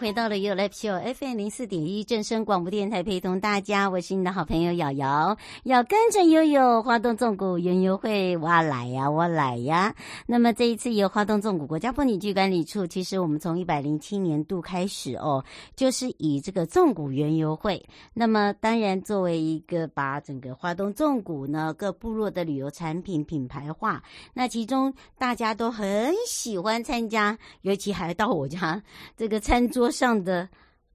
回到了 You Live Show FM 零四点一正声广播电台，陪同大家，我是你的好朋友瑶瑶，要跟着悠悠花东纵谷园游会，我来呀，我来呀。那么这一次由花东纵谷国家风景区管理处，其实我们从一百零七年度开始哦，就是以这个纵谷园游会。那么当然作为一个把整个花东纵谷呢各部落的旅游产品品牌化，那其中大家都很喜欢参加，尤其还到我家这个餐桌上。的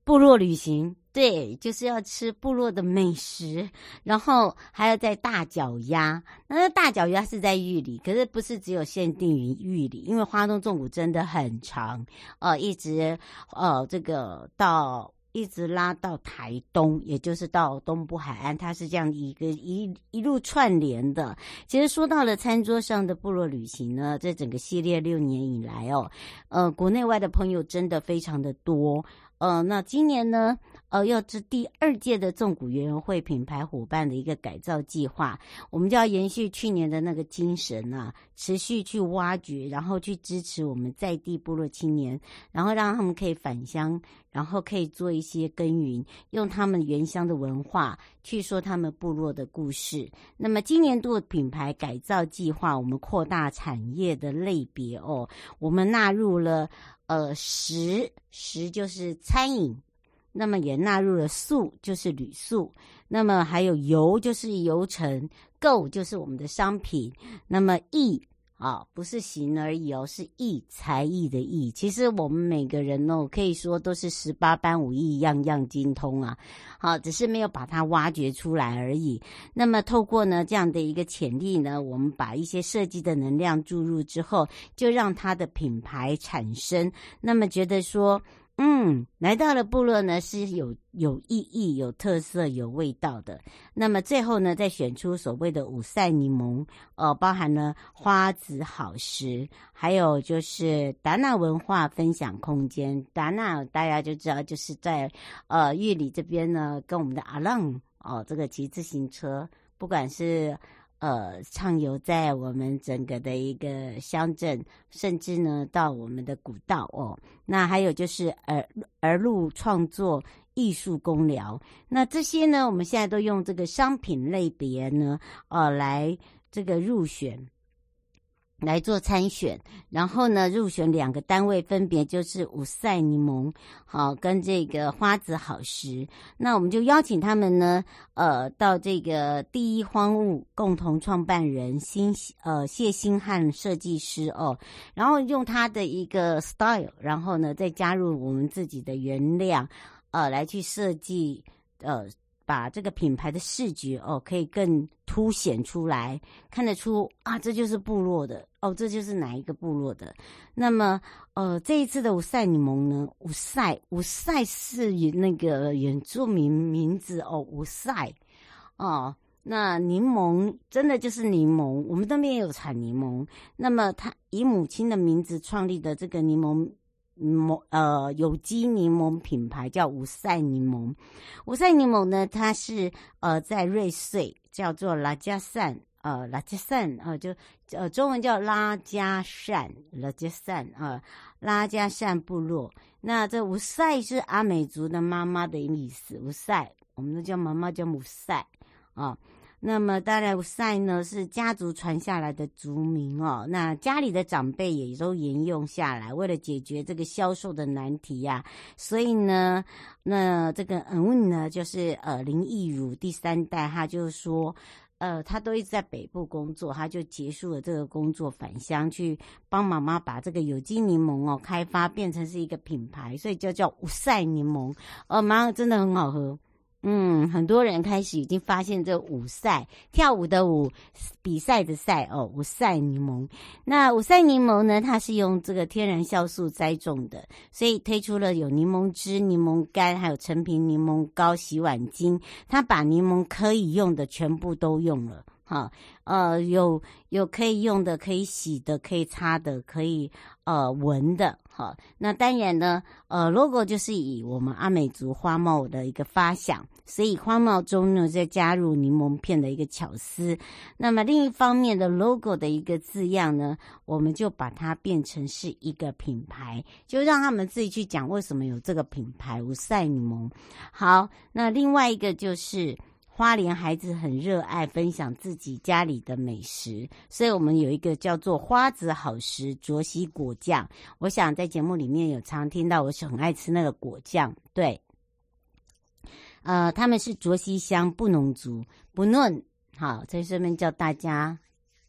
部落旅行，对，就是要吃部落的美食，然后还要在大脚丫。那大脚丫是在玉里，可是不是只有限定于玉里，因为花东纵谷真的很长，呃，一直呃这个到一直拉到台东，也就是到东部海岸，它是这样一个一一路串联的。其实说到了餐桌上的部落旅行呢，这整个系列六年以来哦，呃，国内外的朋友真的非常的多。呃，那今年呢，呃，要是第二届的纵谷园游会品牌伙伴的一个改造计划，我们就要延续去年的那个精神啊，持续去挖掘，然后去支持我们在地部落青年，然后让他们可以返乡，然后可以做一些耕耘，用他们原乡的文化去说他们部落的故事。那么今年度品牌改造计划，我们扩大产业的类别哦，我们纳入了。呃，食食就是餐饮，那么也纳入了宿，就是旅宿，那么还有游就是游程，购就是我们的商品，那么艺。啊、不是行而已哦，是艺才艺的艺。其实我们每个人哦，可以说都是十八般武艺，样样精通啊。好，只是没有把它挖掘出来而已。那么透过呢这样的一个潜力呢，我们把一些设计的能量注入之后，就让它的品牌产生。那么觉得说。嗯，来到了部落呢，是有有意义、有特色、有味道的。那么最后呢，再选出所谓的五赛柠檬，呃，包含了花子好食，还有就是达纳文化分享空间。达纳大家就知道，就是在呃玉里这边呢，跟我们的阿浪哦、呃，这个骑自行车，不管是。呃，畅游在我们整个的一个乡镇，甚至呢到我们的古道哦。那还有就是儿儿路创作艺术工疗，那这些呢，我们现在都用这个商品类别呢，呃，来这个入选。来做参选，然后呢，入选两个单位，分别就是五赛柠檬，好，跟这个花子好食。那我们就邀请他们呢，呃，到这个第一荒物共同创办人新呃谢新汉设计师哦，然后用他的一个 style，然后呢，再加入我们自己的原料，呃，来去设计呃。把这个品牌的视觉哦，可以更凸显出来，看得出啊，这就是部落的哦，这就是哪一个部落的。那么，呃，这一次的五赛柠檬呢，五赛五赛是那个原住民名字哦，五赛哦。那柠檬真的就是柠檬，我们那边也有产柠檬。那么，他以母亲的名字创立的这个柠檬。檬呃，有机柠檬品牌叫五赛柠檬。五赛柠檬呢，它是呃在瑞穗叫做拉加善呃拉加善呃就呃中文叫拉加善拉加善啊拉加善部落。那这五赛是阿美族的妈妈的意思，五赛我们都叫妈妈叫母塞啊。那么当然，五赛呢是家族传下来的族名哦。那家里的长辈也都沿用下来，为了解决这个销售的难题呀、啊，所以呢，那这个嗯呢，就是呃林义儒第三代，他就是说，呃，他都一直在北部工作，他就结束了这个工作，返乡去帮妈妈把这个有机柠檬哦开发变成是一个品牌，所以就叫五赛柠檬。呃，妈真的很好喝。嗯，很多人开始已经发现这五赛跳舞的舞，比赛的赛哦，五赛柠檬。那五赛柠檬呢，它是用这个天然酵素栽种的，所以推出了有柠檬汁、柠檬干，还有陈皮柠檬膏、洗碗巾。它把柠檬可以用的全部都用了，哈，呃，有有可以用的、可以洗的、可以擦的、可以呃闻的。好，那当然呢，呃，logo 就是以我们阿美族花帽的一个发想，所以花帽中呢再加入柠檬片的一个巧思。那么另一方面的 logo 的一个字样呢，我们就把它变成是一个品牌，就让他们自己去讲为什么有这个品牌五赛柠檬。好，那另外一个就是。花莲孩子很热爱分享自己家里的美食，所以我们有一个叫做“花子好食”卓西果酱。我想在节目里面有常听到，我是很爱吃那个果酱。对，呃，他们是卓西乡布农族，布农。好，在这边叫大家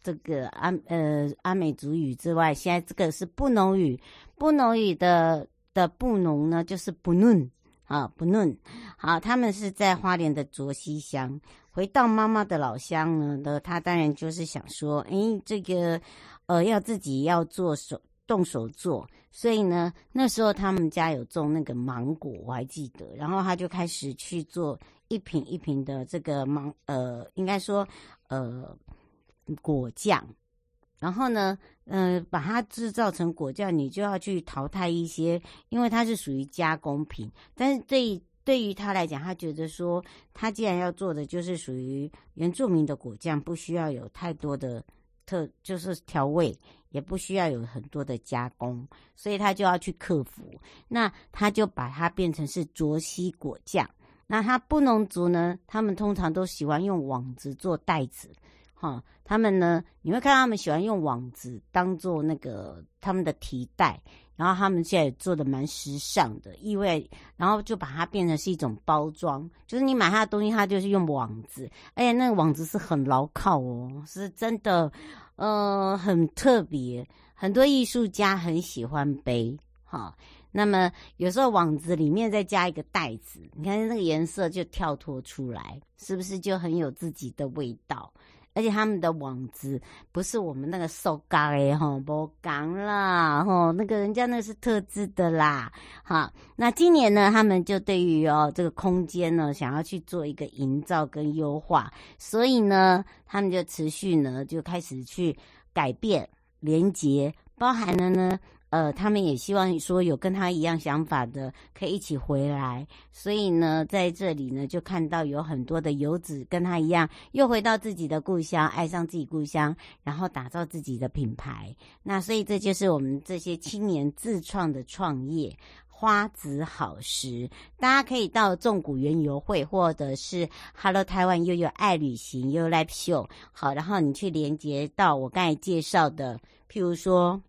这个阿呃阿美族语之外，现在这个是布农语，布农语的的布农呢就是布农。啊，不嫩好，他们是在花莲的卓溪乡。回到妈妈的老乡呢，那他当然就是想说，哎，这个呃，要自己要做手动手做。所以呢，那时候他们家有种那个芒果，我还记得。然后他就开始去做一瓶一瓶的这个芒，呃，应该说呃果酱。然后呢，呃，把它制造成果酱，你就要去淘汰一些，因为它是属于加工品。但是对对于他来讲，他觉得说，他既然要做的就是属于原住民的果酱，不需要有太多的特，就是调味，也不需要有很多的加工，所以他就要去克服。那他就把它变成是卓西果酱。那他布农族呢，他们通常都喜欢用网子做袋子。哈，他们呢，你会看到他们喜欢用网子当做那个他们的提袋，然后他们现在也做的蛮时尚的，意味，然后就把它变成是一种包装，就是你买他的东西，他就是用网子，而且那个网子是很牢靠哦，是真的，呃，很特别，很多艺术家很喜欢背，哈，那么有时候网子里面再加一个袋子，你看那个颜色就跳脱出来，是不是就很有自己的味道？而且他们的网子不是我们那个塑胶的吼，不钢啦吼，那个人家那是特制的啦。好，那今年呢，他们就对于哦这个空间呢，想要去做一个营造跟优化，所以呢，他们就持续呢就开始去改变连接，包含了呢。呃，他们也希望说有跟他一样想法的可以一起回来，所以呢，在这里呢就看到有很多的游子跟他一样，又回到自己的故乡，爱上自己故乡，然后打造自己的品牌。那所以这就是我们这些青年自创的创业花子好食，大家可以到纵谷园游会或者是 Hello 台湾又有爱旅行悠悠 Live Show，好，然后你去连接到我刚才介绍的，譬如说。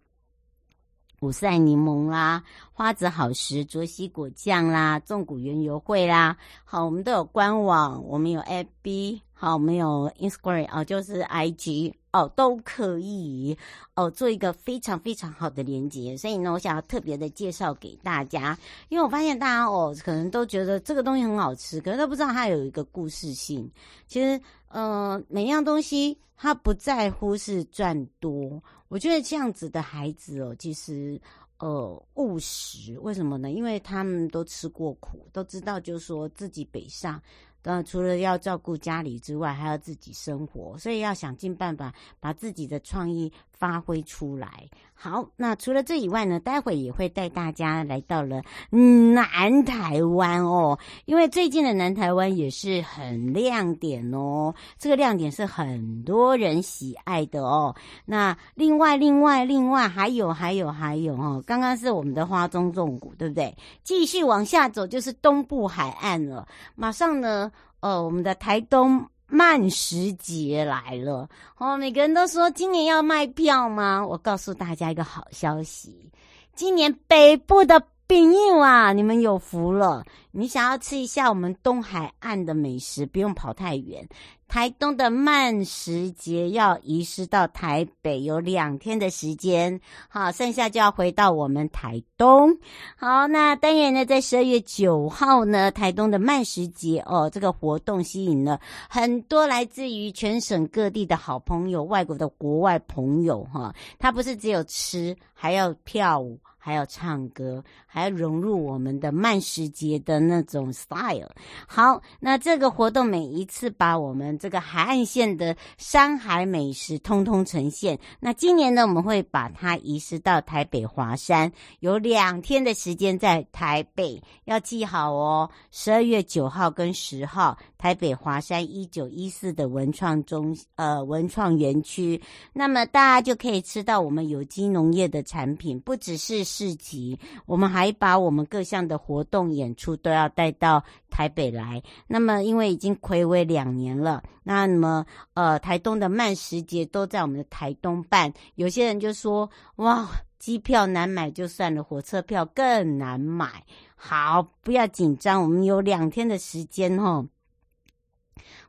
五赛柠檬啦，花子好食，卓西果酱啦，纵谷园游会啦，好，我们都有官网，我们有 FB，好，我们有 Instagram 哦，就是 IG 哦，都可以哦，做一个非常非常好的连接。所以呢，我想要特别的介绍给大家，因为我发现大家哦，可能都觉得这个东西很好吃，可是都不知道它有一个故事性。其实，呃，每样东西它不在乎是赚多，我觉得这样子的孩子哦，其实呃务实。为什么呢？因为他们都吃过苦，都知道就是说自己北上。呃，除了要照顾家里之外，还要自己生活，所以要想尽办法把自己的创意发挥出来。好，那除了这以外呢，待会也会带大家来到了南台湾哦，因为最近的南台湾也是很亮点哦，这个亮点是很多人喜爱的哦。那另外，另外，另外还有，还有，还有哦，刚刚是我们的花东纵谷，对不对？继续往下走就是东部海岸了，马上呢。呃，我们的台东慢时节来了哦！每个人都说今年要卖票吗？我告诉大家一个好消息，今年北部的朋友啊，你们有福了！你想要吃一下我们东海岸的美食，不用跑太远。台东的慢食节要移师到台北，有两天的时间，好，剩下就要回到我们台东。好，那当然呢，在十二月九号呢，台东的慢食节哦，这个活动吸引了很多来自于全省各地的好朋友、外国的国外朋友哈。他不是只有吃，还要跳舞。还要唱歌，还要融入我们的慢食节的那种 style。好，那这个活动每一次把我们这个海岸线的山海美食通通呈现。那今年呢，我们会把它移师到台北华山，有两天的时间在台北，要记好哦。十二月九号跟十号，台北华山一九一四的文创中呃文创园区，那么大家就可以吃到我们有机农业的产品，不只是。市集，我们还把我们各项的活动演出都要带到台北来。那么，因为已经睽违两年了，那么呃，台东的慢食节都在我们的台东办。有些人就说：“哇，机票难买就算了，火车票更难买。”好，不要紧张，我们有两天的时间哦。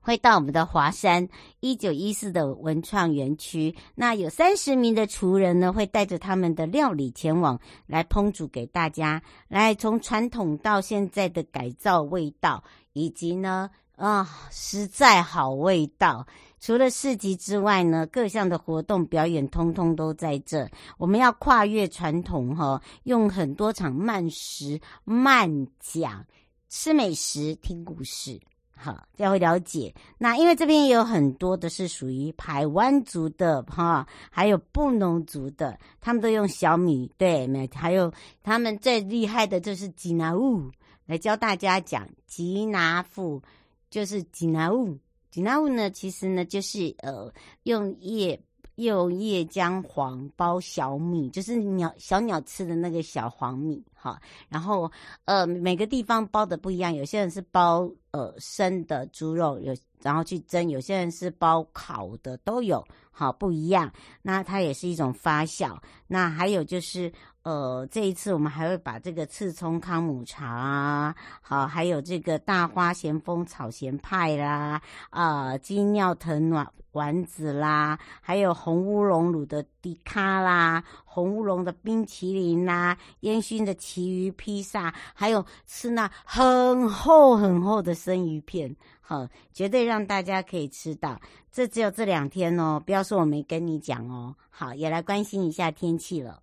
会到我们的华山一九一四的文创园区，那有三十名的厨人呢，会带着他们的料理前往来烹煮给大家，来从传统到现在的改造味道，以及呢，啊，实在好味道。除了市集之外呢，各项的活动表演通通都在这。我们要跨越传统哈，用很多场慢食慢讲，吃美食，听故事。好，这样会了解。那因为这边也有很多的是属于台湾族的哈，还有布农族的，他们都用小米对没，还有他们最厉害的就是吉拿物来教大家讲吉拿富，就是吉拿物。吉拿物呢，其实呢就是呃用叶。用叶姜黄包小米，就是鸟小鸟吃的那个小黄米好。然后呃，每个地方包的不一样，有些人是包呃生的猪肉，有然后去蒸；有些人是包烤的，都有好不一样。那它也是一种发酵。那还有就是呃，这一次我们还会把这个刺葱康姆茶啊，好，还有这个大花咸丰草咸派啦，啊、呃，金尿藤暖。丸子啦，还有红乌龙卤的迪卡啦，红乌龙的冰淇淋啦，烟熏的旗鱼披萨，还有吃那很厚很厚的生鱼片，好，绝对让大家可以吃到。这只有这两天哦，不要说我没跟你讲哦。好，也来关心一下天气了。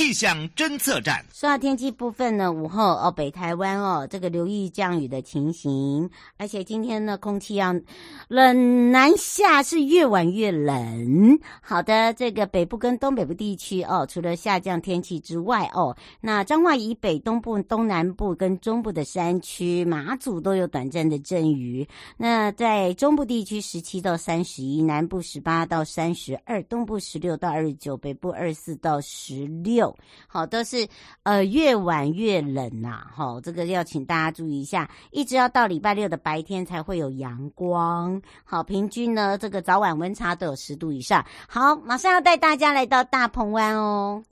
气象侦测站。说到天气部分呢，午后哦，北台湾哦，这个留意降雨的情形，而且今天呢，空气要冷南下，是越晚越冷。好的，这个北部跟东北部地区哦，除了下降天气之外哦，那彰化以北、东部、东南部跟中部的山区、马祖都有短暂的阵雨。那在中部地区十七到三十一，南部十八到三十二，东部十六到二十九，北部二十四到十六。好，都是呃越晚越冷呐、啊，好，这个要请大家注意一下，一直要到礼拜六的白天才会有阳光，好，平均呢这个早晚温差都有十度以上。好，马上要带大家来到大鹏湾哦。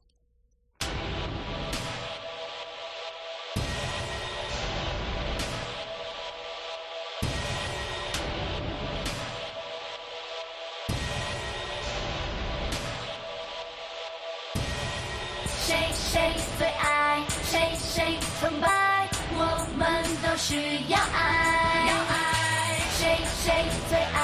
需要爱，要爱，谁谁最爱，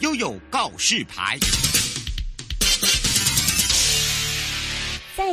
悠悠告示牌。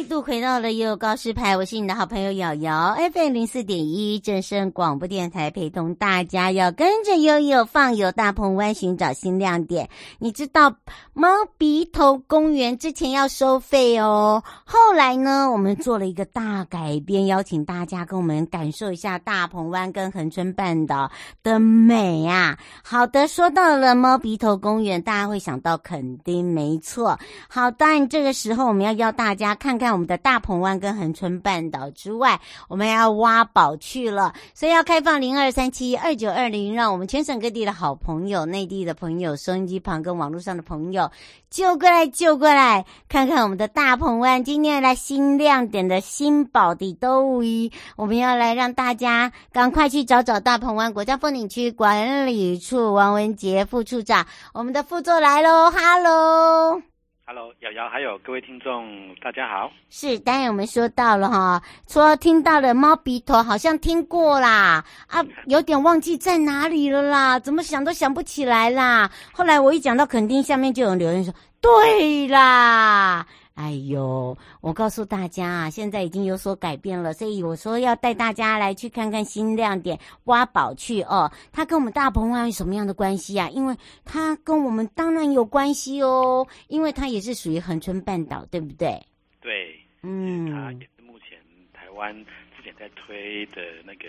再度回到了悠悠告示牌，我是你的好朋友瑶瑶，FM 零四点一正声广播电台，陪同大家要跟着悠悠放游大鹏湾寻找新亮点。你知道猫鼻头公园之前要收费哦，后来呢，我们做了一个大改编，邀请大家跟我们感受一下大鹏湾跟恒春半岛的美啊。好的，说到了猫鼻头公园，大家会想到垦丁，没错。好，当然这个时候我们要邀大家看。看我们的大鹏湾跟恒春半岛之外，我们要挖宝去了，所以要开放零二三七二九二零，让我们全省各地的好朋友、内地的朋友、收音机旁跟网络上的朋友，就过来就过来，看看我们的大鹏湾今天来新亮点的新宝的都一，我们要来让大家赶快去找找大鹏湾国家风景区管理处王文杰副处长，我们的副座来喽，哈喽。Hello，瑶瑶，还有各位听众，大家好。是，当然我们说到了哈，说听到了猫鼻头，好像听过啦，啊，有点忘记在哪里了啦，怎么想都想不起来啦。后来我一讲到垦丁，下面就有留言说，对啦。哎呦，我告诉大家啊，现在已经有所改变了，所以我说要带大家来去看看新亮点，挖宝去哦。它跟我们大鹏湾有什么样的关系啊？因为它跟我们当然有关系哦，因为它也是属于恒春半岛，对不对？对，嗯，它也是目前台湾之前在推的那个，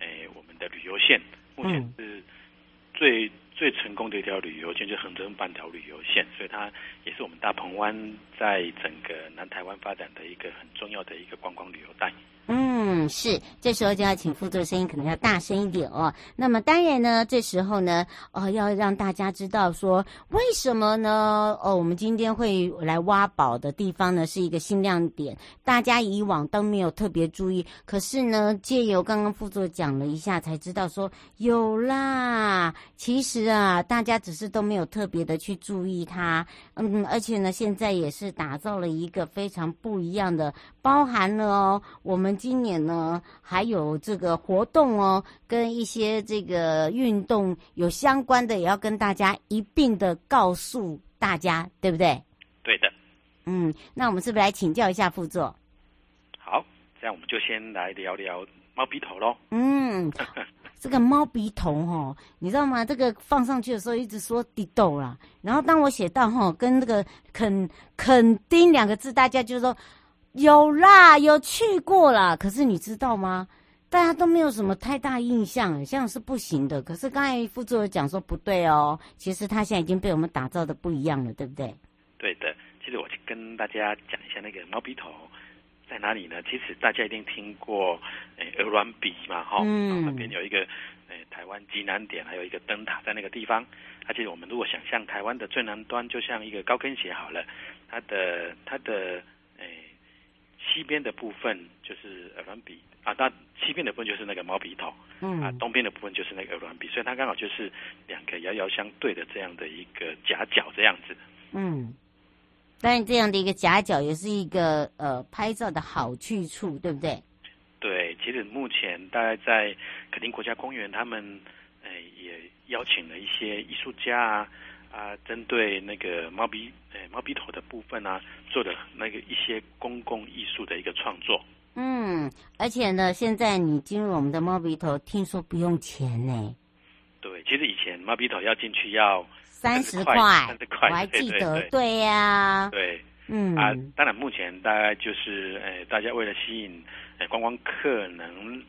哎，我们的旅游线，目前是最。最成功的一条旅游线就是横征半岛旅游线，所以它也是我们大鹏湾在整个南台湾发展的一个很重要的一个观光旅游带。嗯，是，这时候就要请副座声音可能要大声一点哦。那么当然呢，这时候呢，哦，要让大家知道说为什么呢？哦，我们今天会来挖宝的地方呢，是一个新亮点，大家以往都没有特别注意，可是呢，借由刚刚副座讲了一下，才知道说有啦。其实啊，大家只是都没有特别的去注意它。嗯，而且呢，现在也是打造了一个非常不一样的，包含了哦，我们。今年呢，还有这个活动哦，跟一些这个运动有相关的，也要跟大家一并的告诉大家，对不对？对的。嗯，那我们是不是来请教一下副座？好，这样我们就先来聊聊猫鼻头喽。嗯，这个猫鼻头哦，你知道吗？这个放上去的时候一直说滴豆啦，然后当我写到哈，跟那个肯肯丁两个字，大家就说。有啦，有去过啦。可是你知道吗？大家都没有什么太大印象，像是不行的。可是刚才副座讲说不对哦，其实他现在已经被我们打造的不一样了，对不对？对的。其实我去跟大家讲一下那个猫鼻头在哪里呢？其实大家一定听过，诶，鹅銮鼻嘛，哈、嗯，那边有一个，诶，台湾极南点，还有一个灯塔在那个地方。而且我们如果想象台湾的最南端，就像一个高跟鞋好了，它的它的，诶。西边的部分就是鹅銮鼻啊，那西边的部分就是那个毛笔头，嗯，啊，东边的部分就是那个鹅銮鼻，所以它刚好就是两个遥遥相对的这样的一个夹角这样子。嗯，但是这样的一个夹角也是一个呃拍照的好去处，对不对？对，其实目前大概在垦丁国家公园，他们呃也邀请了一些艺术家啊。啊，针对那个猫鼻诶猫鼻头的部分啊，做的那个一些公共艺术的一个创作。嗯，而且呢，现在你进入我们的猫鼻头，听说不用钱呢。对，其实以前猫鼻头要进去要三十块，三十块，我还记得。对呀。对，嗯啊，当然目前大概就是诶，大家为了吸引诶观光客能。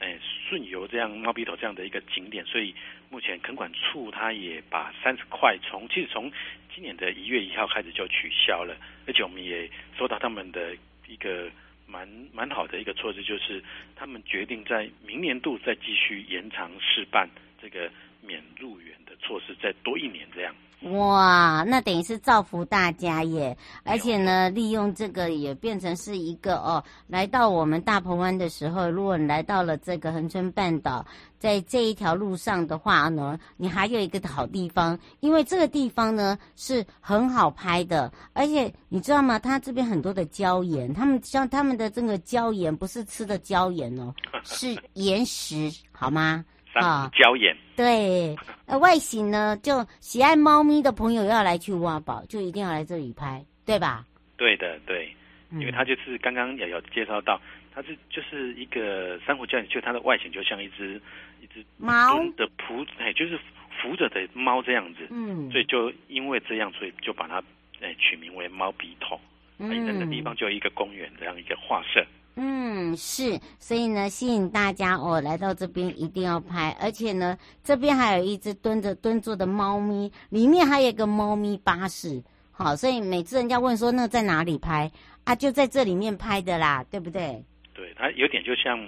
哎，顺游这样猫鼻头这样的一个景点，所以目前垦管处他也把三十块从其实从今年的一月一号开始就取消了，而且我们也收到他们的一个蛮蛮好的一个措施，就是他们决定在明年度再继续延长试办这个免入园的措施，再多一年这样。哇，那等于是造福大家耶！而且呢，利用这个也变成是一个哦，来到我们大鹏湾的时候，如果你来到了这个恒春半岛，在这一条路上的话呢，你还有一个好地方，因为这个地方呢是很好拍的，而且你知道吗？它这边很多的礁岩，他们像他们的这个礁岩不是吃的礁岩哦，是岩石，好吗？啊，礁岩对，呃，外形呢，就喜爱猫咪的朋友要来去挖宝，就一定要来这里拍，对吧？对的，对，因为它就是刚刚也有介绍到，它是就是一个珊瑚礁，就它的外形就像一只一只猫？的扑，哎，就是扶着的猫这样子，嗯，所以就因为这样，所以就把它哎取名为猫鼻头，嗯，那个地方就有一个公园这样一个画设。嗯，是，所以呢，吸引大家哦，来到这边一定要拍，而且呢，这边还有一只蹲着蹲坐的猫咪，里面还有一个猫咪巴士，好，所以每次人家问说那在哪里拍啊，就在这里面拍的啦，对不对？对，它有点就像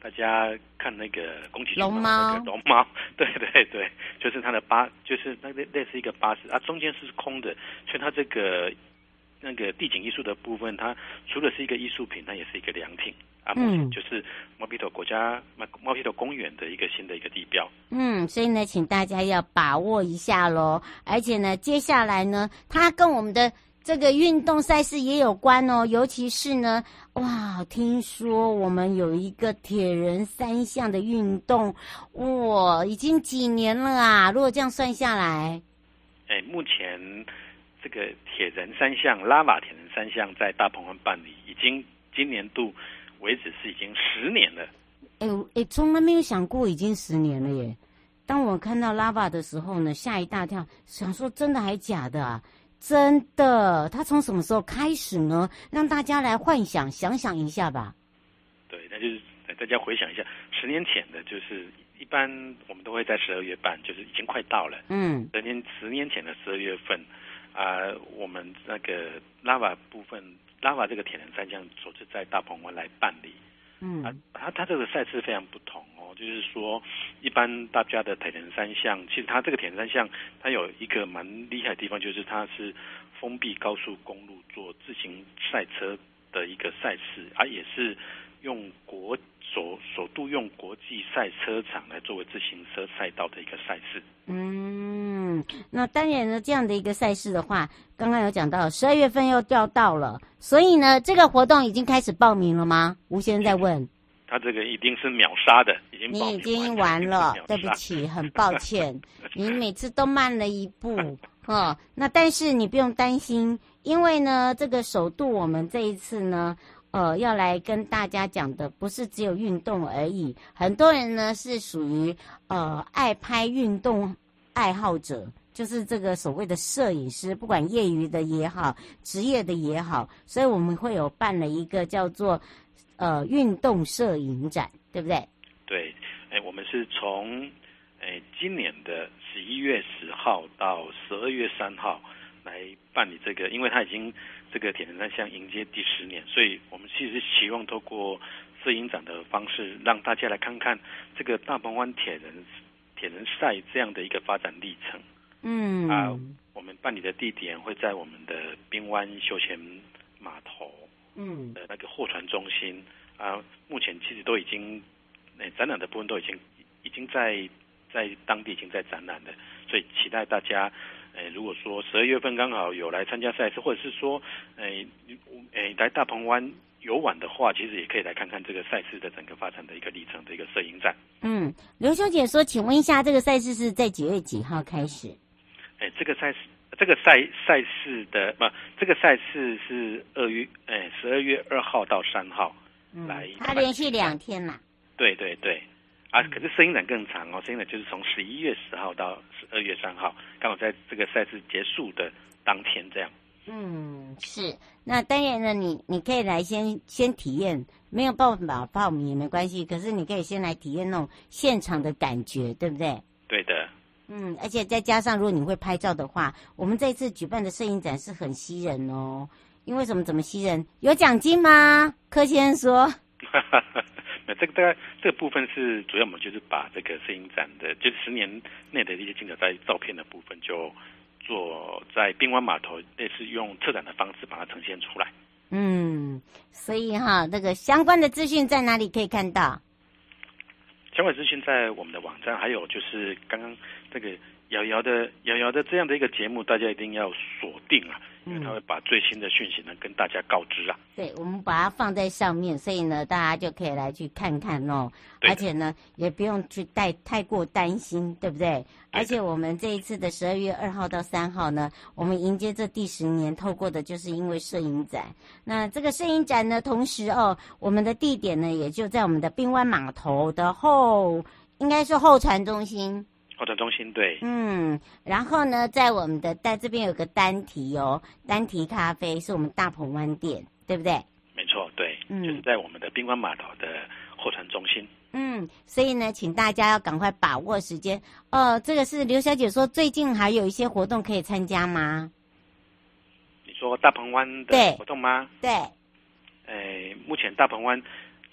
大家看那个宫崎骏龙猫，龙猫，对对对，就是它的巴，就是那类类似一个巴士啊，中间是空的，所以它这个。那个地景艺术的部分，它除了是一个艺术品，它也是一个良品啊。目前就是猫皮头国家猫猫鼻头公园的一个新的一个地标。嗯，所以呢，请大家要把握一下喽。而且呢，接下来呢，它跟我们的这个运动赛事也有关哦。尤其是呢，哇，听说我们有一个铁人三项的运动，哇，已经几年了啊？如果这样算下来，哎，目前。这个铁人三项拉瓦铁人三项在大鹏湾办理，已经今年度为止是已经十年了。哎哎，从来没有想过已经十年了耶！当我看到拉瓦的时候呢，吓一大跳，想说真的还假的啊？真的，他从什么时候开始呢？让大家来幻想，想想一下吧。对，那就是大家回想一下，十年前的，就是一般我们都会在十二月办，就是已经快到了。嗯，十年十年前的十二月份。啊、呃，我们那个拉瓦部分，拉瓦这个铁人三项首次在大鹏湾来办理。嗯，啊，它它这个赛事非常不同哦，就是说，一般大家的铁人三项，其实它这个铁人三项，它有一个蛮厉害的地方，就是它是封闭高速公路做自行赛车的一个赛事，而、啊、也是用国首首度用国际赛车场来作为自行车赛道的一个赛事。嗯。嗯，那当然呢，这样的一个赛事的话，刚刚有讲到十二月份又调到了，所以呢，这个活动已经开始报名了吗？吴先生在问。他这个一定是秒杀的，已经你已经完了，对不起，很抱歉，你每次都慢了一步，哦，那但是你不用担心，因为呢，这个首度我们这一次呢，呃，要来跟大家讲的不是只有运动而已，很多人呢是属于呃爱拍运动。爱好者就是这个所谓的摄影师，不管业余的也好，职业的也好，所以我们会有办了一个叫做呃运动摄影展，对不对？对，哎，我们是从哎今年的十一月十号到十二月三号来办理这个，因为他已经这个铁人三项迎接第十年，所以我们其实希望透过摄影展的方式，让大家来看看这个大鹏湾铁人。铁人赛这样的一个发展历程，嗯。啊，我们办理的地点会在我们的滨湾休闲码头，嗯。的那个货船中心。啊，目前其实都已经，那展览的部分都已经已经在在当地已经在展览了，所以期待大家，诶，如果说十二月份刚好有来参加赛事，或者是说，诶，诶，来大鹏湾。游玩的话，其实也可以来看看这个赛事的整个发展的一个历程的一个摄影展。嗯，刘小姐说，请问一下，这个赛事是在几月几号开始？哎，这个赛事，这个赛赛事的不，这个赛事是二月，哎，十二月二号到三号来。它、嗯、连续两天嘛？对对对，啊，可是摄影展更长哦，摄影展就是从十一月十号到十二月三号，刚好在这个赛事结束的当天这样。嗯，是。那当然呢，你你可以来先先体验，没有办法报名也没关系。可是你可以先来体验那种现场的感觉，对不对？对的。嗯，而且再加上如果你会拍照的话，我们这一次举办的摄影展是很吸人哦。因为什么怎么吸人？有奖金吗？柯先生说。那这个大概这个部分是主要，我们就是把这个摄影展的，就是十年内的一些精彩在照片的部分，就做在滨湾码头，类似用策展的方式把它呈现出来。嗯，所以哈，那个相关的资讯在哪里可以看到？相关资讯在我们的网站，还有就是刚刚这个瑶瑶的瑶瑶的这样的一个节目，大家一定要锁定啊。因为他会把最新的讯息呢跟大家告知啊。对，我们把它放在上面，所以呢，大家就可以来去看看哦。而且呢，也不用去带太过担心，对不对？对。而且我们这一次的十二月二号到三号呢，我们迎接这第十年，透过的就是因为摄影展。那这个摄影展呢，同时哦，我们的地点呢，也就在我们的滨湾码头的后，应该是候船中心。中心对，嗯，然后呢，在我们的在这边有个单提哦，单提咖啡是我们大鹏湾店，对不对？没错，对，嗯，就是在我们的宾馆码头的货船中心。嗯，所以呢，请大家要赶快把握时间。哦，这个是刘小姐说，最近还有一些活动可以参加吗？你说大鹏湾的活动吗？对。哎，目前大鹏湾。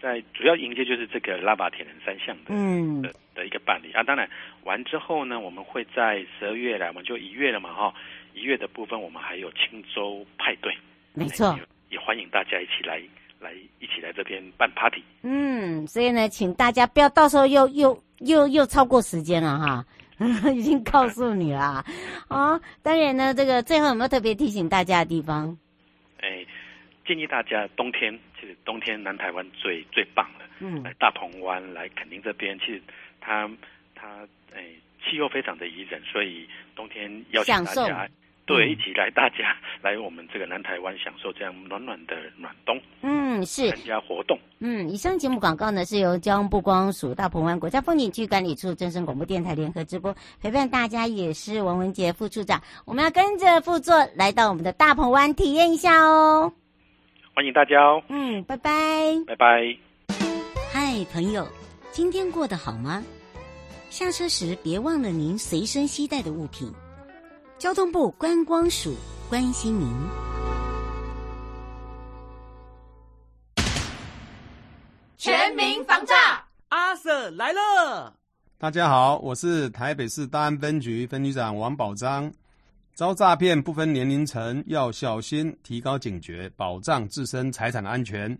在主要迎接就是这个拉拔铁人三项的，嗯的的一个办理啊，当然完之后呢，我们会在十二月来，我们就一月了嘛哈，一月的部分我们还有青州派对，没错，也欢迎大家一起来来一起来这边办 party。嗯，所以呢，请大家不要到时候又又又又超过时间了哈，已经告诉你了啊，哦，当然呢，这个最后有没有特别提醒大家的地方？哎。建议大家冬天，其实冬天南台湾最最棒了。嗯，来大鹏湾，来垦丁这边，其实它它哎气候非常的宜人，所以冬天邀请大家对一起来，大家来我们这个南台湾享受这样暖暖的暖冬。嗯，是参加活动。嗯，以上节目广告呢是由交通部光署大鹏湾国家风景区管理处、正声广播电台联合直播，陪伴大家也是王文杰副处长。我们要跟着副座来到我们的大鹏湾体验一下哦。欢迎大家哦。嗯，拜拜。拜拜。嗨，朋友，今天过得好吗？下车时别忘了您随身携带的物品。交通部观光署关心您。全民防诈，阿 Sir 来了。大家好，我是台北市大安分局分局长王宝章。遭诈骗不分年龄层，要小心，提高警觉，保障自身财产安全，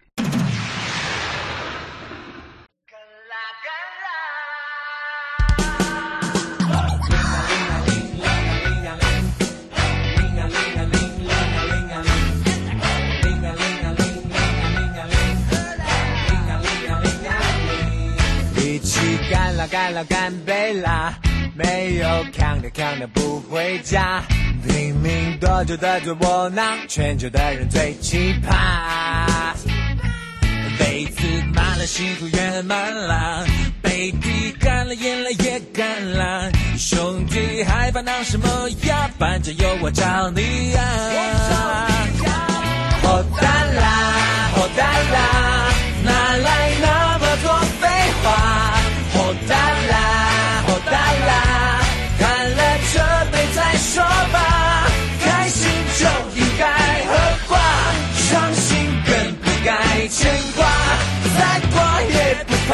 干啦干杯啦！没有扛的扛的不回家，拼命多久的做窝囊，全球的人最奇葩。杯子满了，辛苦也很满了，杯底干了，眼泪也干了。兄弟害怕闹什么呀？反正有我罩你呀！火大啦，火大啦，哪来那么多废话？哒啦哦哒啦，干了这杯再说吧。开心就应该喝挂，伤心更不该牵挂，再挂也不怕。